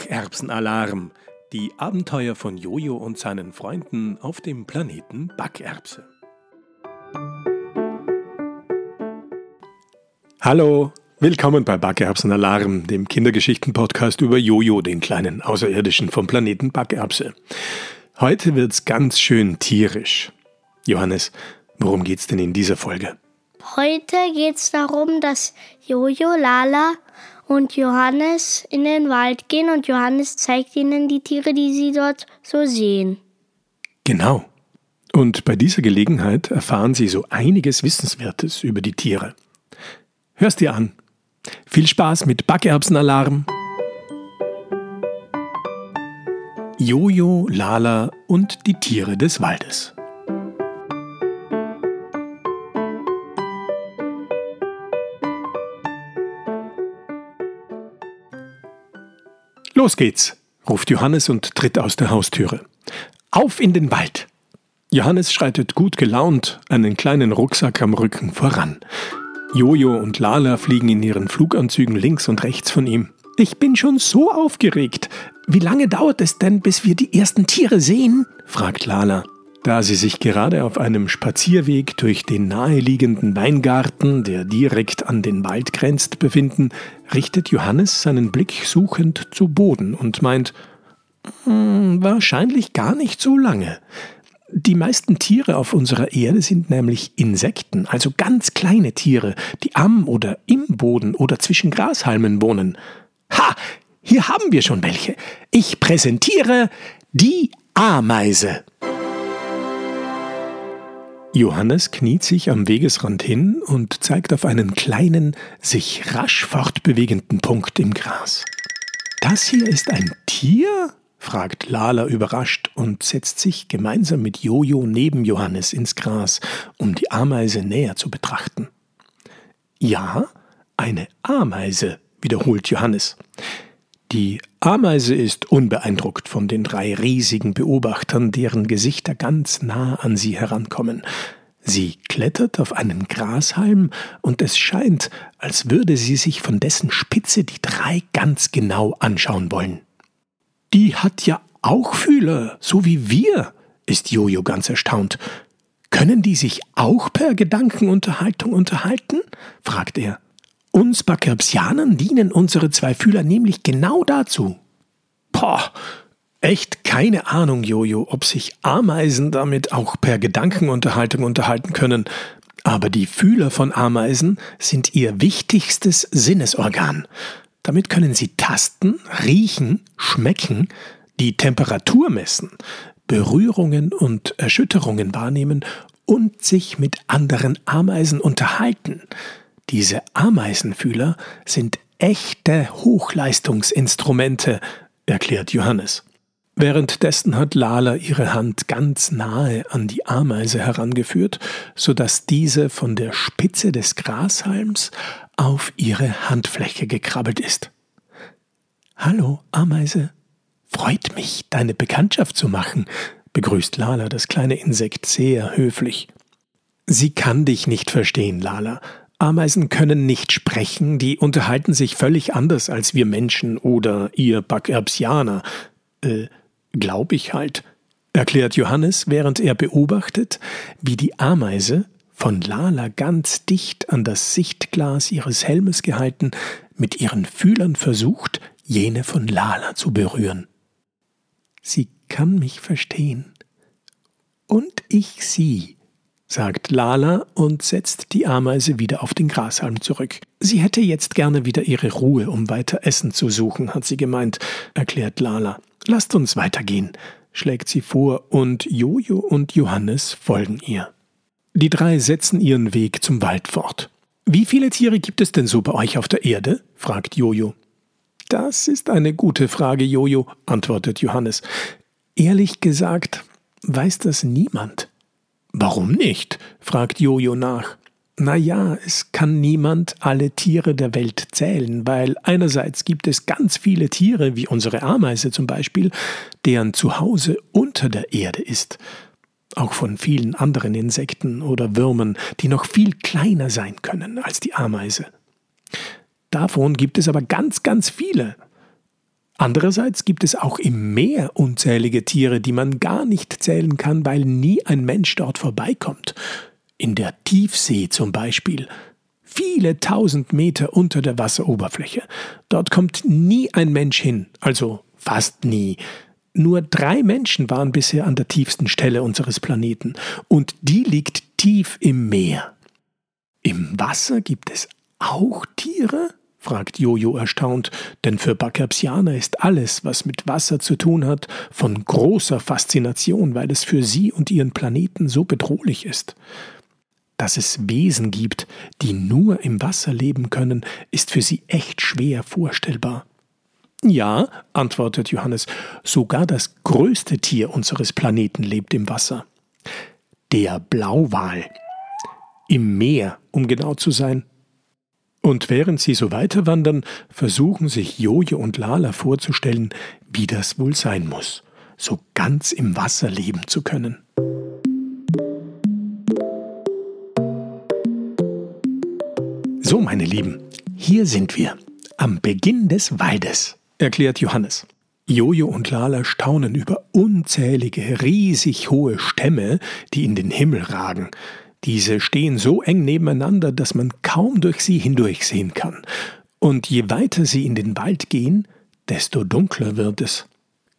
Backerbsenalarm. Die Abenteuer von Jojo und seinen Freunden auf dem Planeten Backerbse. Hallo, willkommen bei Backerbsenalarm, dem Kindergeschichten-Podcast über Jojo, den kleinen Außerirdischen vom Planeten Backerbse. Heute wird's ganz schön tierisch. Johannes, worum geht's denn in dieser Folge? Heute geht's darum, dass Jojo, Lala und Johannes in den Wald gehen und Johannes zeigt ihnen die Tiere, die sie dort so sehen. Genau. Und bei dieser Gelegenheit erfahren sie so einiges Wissenswertes über die Tiere. Hörst dir an. Viel Spaß mit Backerbsenalarm. Jojo, Lala und die Tiere des Waldes. Los geht's, ruft Johannes und tritt aus der Haustüre. Auf in den Wald! Johannes schreitet gut gelaunt, einen kleinen Rucksack am Rücken voran. Jojo und Lala fliegen in ihren Fluganzügen links und rechts von ihm. Ich bin schon so aufgeregt. Wie lange dauert es denn, bis wir die ersten Tiere sehen? fragt Lala. Da sie sich gerade auf einem Spazierweg durch den naheliegenden Weingarten, der direkt an den Wald grenzt, befinden, richtet Johannes seinen Blick suchend zu Boden und meint, hm, wahrscheinlich gar nicht so lange. Die meisten Tiere auf unserer Erde sind nämlich Insekten, also ganz kleine Tiere, die am oder im Boden oder zwischen Grashalmen wohnen. Ha! Hier haben wir schon welche. Ich präsentiere die Ameise. Johannes kniet sich am Wegesrand hin und zeigt auf einen kleinen, sich rasch fortbewegenden Punkt im Gras. Das hier ist ein Tier? fragt Lala überrascht und setzt sich gemeinsam mit Jojo neben Johannes ins Gras, um die Ameise näher zu betrachten. Ja, eine Ameise, wiederholt Johannes. Die Ameise ist unbeeindruckt von den drei riesigen Beobachtern, deren Gesichter ganz nah an sie herankommen. Sie klettert auf einen Grashalm, und es scheint, als würde sie sich von dessen Spitze die drei ganz genau anschauen wollen. Die hat ja auch Fühler, so wie wir, ist Jojo ganz erstaunt. Können die sich auch per Gedankenunterhaltung unterhalten? fragt er. Uns Bakerbsianern dienen unsere zwei Fühler nämlich genau dazu. Boah, echt keine Ahnung, Jojo, ob sich Ameisen damit auch per Gedankenunterhaltung unterhalten können. Aber die Fühler von Ameisen sind ihr wichtigstes Sinnesorgan. Damit können sie tasten, riechen, schmecken, die Temperatur messen, Berührungen und Erschütterungen wahrnehmen und sich mit anderen Ameisen unterhalten. Diese Ameisenfühler sind echte Hochleistungsinstrumente, erklärt Johannes. Währenddessen hat Lala ihre Hand ganz nahe an die Ameise herangeführt, so dass diese von der Spitze des Grashalms auf ihre Handfläche gekrabbelt ist. Hallo, Ameise. Freut mich, deine Bekanntschaft zu machen, begrüßt Lala das kleine Insekt sehr höflich. Sie kann dich nicht verstehen, Lala, Ameisen können nicht sprechen, die unterhalten sich völlig anders als wir Menschen oder ihr Backerbsianer. Äh, glaub ich halt, erklärt Johannes, während er beobachtet, wie die Ameise, von Lala ganz dicht an das Sichtglas ihres Helmes gehalten, mit ihren Fühlern versucht, jene von Lala zu berühren. Sie kann mich verstehen. Und ich sie, sagt Lala und setzt die Ameise wieder auf den Grashalm zurück. Sie hätte jetzt gerne wieder ihre Ruhe, um weiter Essen zu suchen, hat sie gemeint, erklärt Lala. Lasst uns weitergehen, schlägt sie vor, und Jojo und Johannes folgen ihr. Die drei setzen ihren Weg zum Wald fort. Wie viele Tiere gibt es denn so bei euch auf der Erde? fragt Jojo. Das ist eine gute Frage, Jojo, antwortet Johannes. Ehrlich gesagt, weiß das niemand. Warum nicht? fragt Jojo nach. Na ja, es kann niemand alle Tiere der Welt zählen, weil einerseits gibt es ganz viele Tiere, wie unsere Ameise zum Beispiel, deren Zuhause unter der Erde ist. Auch von vielen anderen Insekten oder Würmern, die noch viel kleiner sein können als die Ameise. Davon gibt es aber ganz, ganz viele. Andererseits gibt es auch im Meer unzählige Tiere, die man gar nicht zählen kann, weil nie ein Mensch dort vorbeikommt. In der Tiefsee zum Beispiel. Viele tausend Meter unter der Wasseroberfläche. Dort kommt nie ein Mensch hin, also fast nie. Nur drei Menschen waren bisher an der tiefsten Stelle unseres Planeten, und die liegt tief im Meer. Im Wasser gibt es auch Tiere? Fragt Jojo erstaunt, denn für Bakapsianer ist alles, was mit Wasser zu tun hat, von großer Faszination, weil es für sie und ihren Planeten so bedrohlich ist. Dass es Wesen gibt, die nur im Wasser leben können, ist für sie echt schwer vorstellbar. Ja, antwortet Johannes, sogar das größte Tier unseres Planeten lebt im Wasser. Der Blauwal. Im Meer, um genau zu sein, und während sie so weiterwandern, versuchen sich Joje und Lala vorzustellen, wie das wohl sein muss, so ganz im Wasser leben zu können. So, meine Lieben, hier sind wir, am Beginn des Waldes, erklärt Johannes. Jojo und Lala staunen über unzählige, riesig hohe Stämme, die in den Himmel ragen. Diese stehen so eng nebeneinander, dass man kaum durch sie hindurchsehen kann. Und je weiter sie in den Wald gehen, desto dunkler wird es.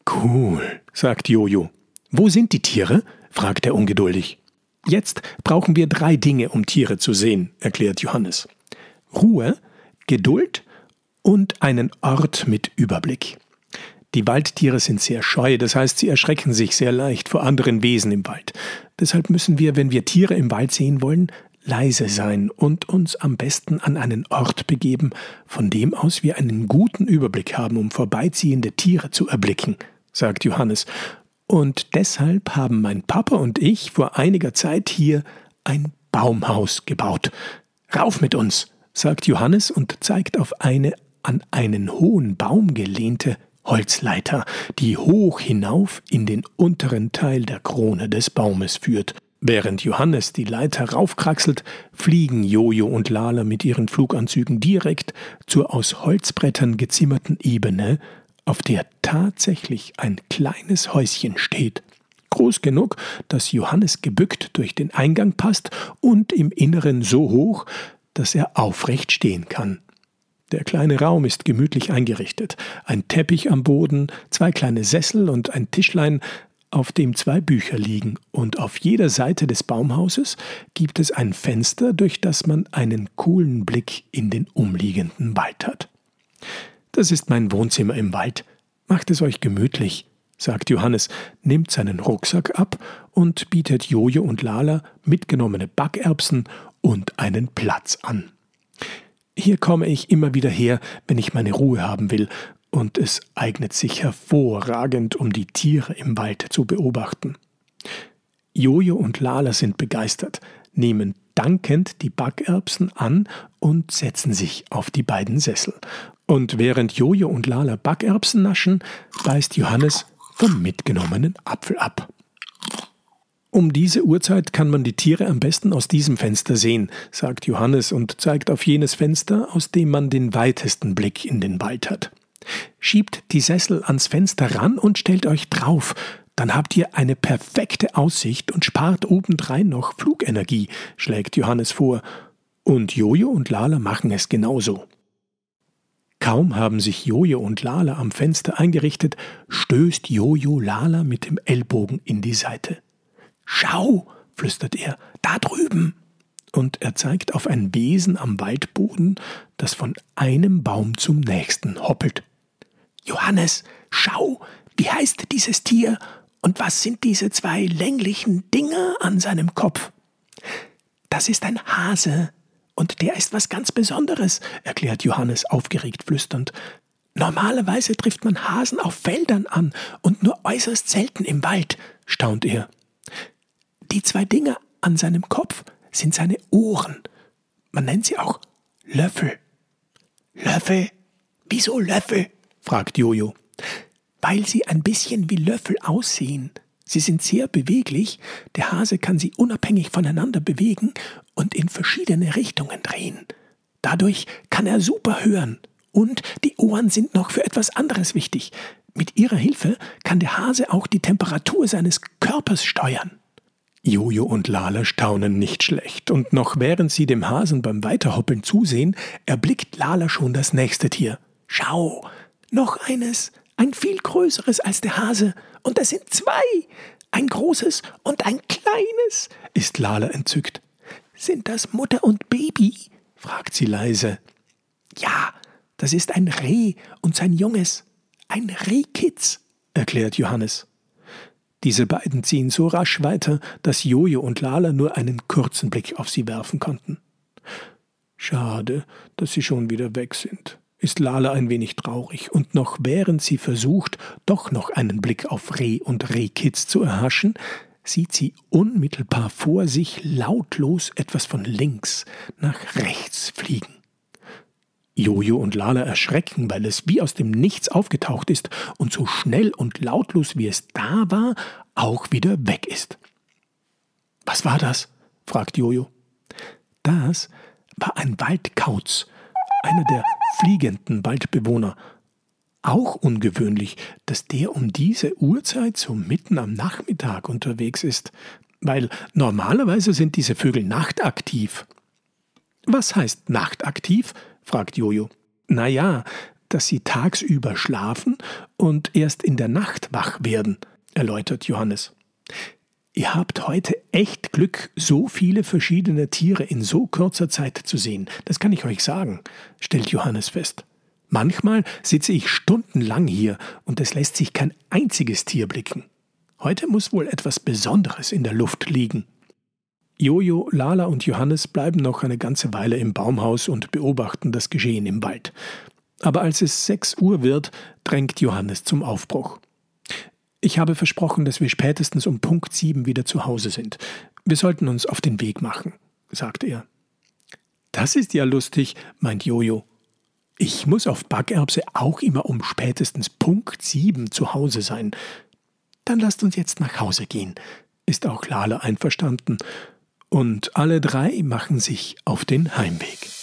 Cool, sagt Jojo. Wo sind die Tiere? fragt er ungeduldig. Jetzt brauchen wir drei Dinge, um Tiere zu sehen, erklärt Johannes. Ruhe, Geduld und einen Ort mit Überblick. Die Waldtiere sind sehr scheu, das heißt, sie erschrecken sich sehr leicht vor anderen Wesen im Wald. Deshalb müssen wir, wenn wir Tiere im Wald sehen wollen, leise sein und uns am besten an einen Ort begeben, von dem aus wir einen guten Überblick haben, um vorbeiziehende Tiere zu erblicken, sagt Johannes. Und deshalb haben mein Papa und ich vor einiger Zeit hier ein Baumhaus gebaut. Rauf mit uns, sagt Johannes und zeigt auf eine an einen hohen Baum gelehnte Holzleiter, die hoch hinauf in den unteren Teil der Krone des Baumes führt. Während Johannes die Leiter raufkraxelt, fliegen Jojo und Lala mit ihren Fluganzügen direkt zur aus Holzbrettern gezimmerten Ebene, auf der tatsächlich ein kleines Häuschen steht. Groß genug, dass Johannes gebückt durch den Eingang passt und im Inneren so hoch, dass er aufrecht stehen kann. Der kleine Raum ist gemütlich eingerichtet. Ein Teppich am Boden, zwei kleine Sessel und ein Tischlein, auf dem zwei Bücher liegen, und auf jeder Seite des Baumhauses gibt es ein Fenster, durch das man einen coolen Blick in den umliegenden Wald hat. Das ist mein Wohnzimmer im Wald. Macht es euch gemütlich, sagt Johannes, nimmt seinen Rucksack ab und bietet Jojo und Lala mitgenommene Backerbsen und einen Platz an. Hier komme ich immer wieder her, wenn ich meine Ruhe haben will, und es eignet sich hervorragend, um die Tiere im Wald zu beobachten. Jojo und Lala sind begeistert, nehmen dankend die Backerbsen an und setzen sich auf die beiden Sessel. Und während Jojo und Lala Backerbsen naschen, beißt Johannes vom mitgenommenen Apfel ab. Um diese Uhrzeit kann man die Tiere am besten aus diesem Fenster sehen, sagt Johannes und zeigt auf jenes Fenster, aus dem man den weitesten Blick in den Wald hat. Schiebt die Sessel ans Fenster ran und stellt euch drauf, dann habt ihr eine perfekte Aussicht und spart obendrein noch Flugenergie, schlägt Johannes vor. Und Jojo und Lala machen es genauso. Kaum haben sich Jojo und Lala am Fenster eingerichtet, stößt Jojo Lala mit dem Ellbogen in die Seite. Schau, flüstert er, da drüben. Und er zeigt auf ein Wesen am Waldboden, das von einem Baum zum nächsten hoppelt. Johannes, schau, wie heißt dieses Tier und was sind diese zwei länglichen Dinger an seinem Kopf? Das ist ein Hase, und der ist was ganz Besonderes, erklärt Johannes aufgeregt flüsternd. Normalerweise trifft man Hasen auf Feldern an und nur äußerst selten im Wald, staunt er. Die zwei Dinge an seinem Kopf sind seine Ohren. Man nennt sie auch Löffel. Löffel? Wieso Löffel? fragt Jojo. Weil sie ein bisschen wie Löffel aussehen. Sie sind sehr beweglich, der Hase kann sie unabhängig voneinander bewegen und in verschiedene Richtungen drehen. Dadurch kann er super hören Und die Ohren sind noch für etwas anderes wichtig. Mit ihrer Hilfe kann der Hase auch die Temperatur seines Körpers steuern. Jojo und Lala staunen nicht schlecht, und noch während sie dem Hasen beim Weiterhoppeln zusehen, erblickt Lala schon das nächste Tier. Schau, noch eines, ein viel größeres als der Hase, und das sind zwei, ein großes und ein kleines, ist Lala entzückt. Sind das Mutter und Baby? fragt sie leise. Ja, das ist ein Reh und sein Junges. Ein Rehkitz, erklärt Johannes. Diese beiden ziehen so rasch weiter, dass Jojo und Lala nur einen kurzen Blick auf sie werfen konnten. Schade, dass sie schon wieder weg sind, ist Lala ein wenig traurig, und noch während sie versucht, doch noch einen Blick auf Reh und Rehkitz zu erhaschen, sieht sie unmittelbar vor sich lautlos etwas von links nach rechts fliegen. Jojo und Lala erschrecken, weil es wie aus dem Nichts aufgetaucht ist und so schnell und lautlos wie es da war, auch wieder weg ist. Was war das? fragt Jojo. Das war ein Waldkauz, einer der fliegenden Waldbewohner. Auch ungewöhnlich, dass der um diese Uhrzeit so mitten am Nachmittag unterwegs ist, weil normalerweise sind diese Vögel nachtaktiv. Was heißt nachtaktiv? Fragt Jojo. Na ja, dass sie tagsüber schlafen und erst in der Nacht wach werden, erläutert Johannes. Ihr habt heute echt Glück, so viele verschiedene Tiere in so kurzer Zeit zu sehen. Das kann ich euch sagen, stellt Johannes fest. Manchmal sitze ich stundenlang hier und es lässt sich kein einziges Tier blicken. Heute muss wohl etwas Besonderes in der Luft liegen. Jojo, Lala und Johannes bleiben noch eine ganze Weile im Baumhaus und beobachten das Geschehen im Wald. Aber als es sechs Uhr wird, drängt Johannes zum Aufbruch. Ich habe versprochen, dass wir spätestens um Punkt sieben wieder zu Hause sind. Wir sollten uns auf den Weg machen, sagt er. Das ist ja lustig, meint Jojo. Ich muss auf Backerbse auch immer um spätestens Punkt sieben zu Hause sein. Dann lasst uns jetzt nach Hause gehen, ist auch Lala einverstanden und alle drei machen sich auf den Heimweg.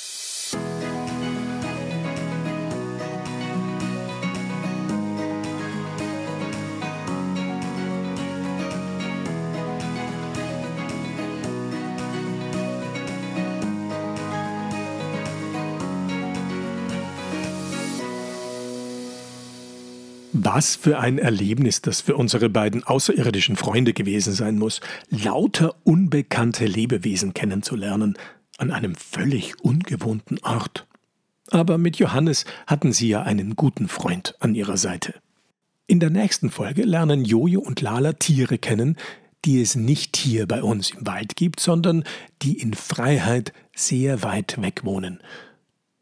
Was für ein Erlebnis das für unsere beiden außerirdischen Freunde gewesen sein muss, lauter unbekannte Lebewesen kennenzulernen, an einem völlig ungewohnten Ort. Aber mit Johannes hatten sie ja einen guten Freund an ihrer Seite. In der nächsten Folge lernen Jojo und Lala Tiere kennen, die es nicht hier bei uns im Wald gibt, sondern die in Freiheit sehr weit weg wohnen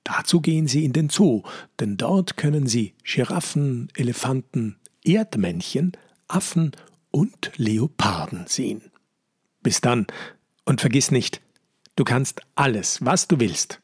Dazu gehen Sie in den Zoo, denn dort können Sie Giraffen, Elefanten, Erdmännchen, Affen und Leoparden sehen. Bis dann und vergiss nicht, du kannst alles, was du willst.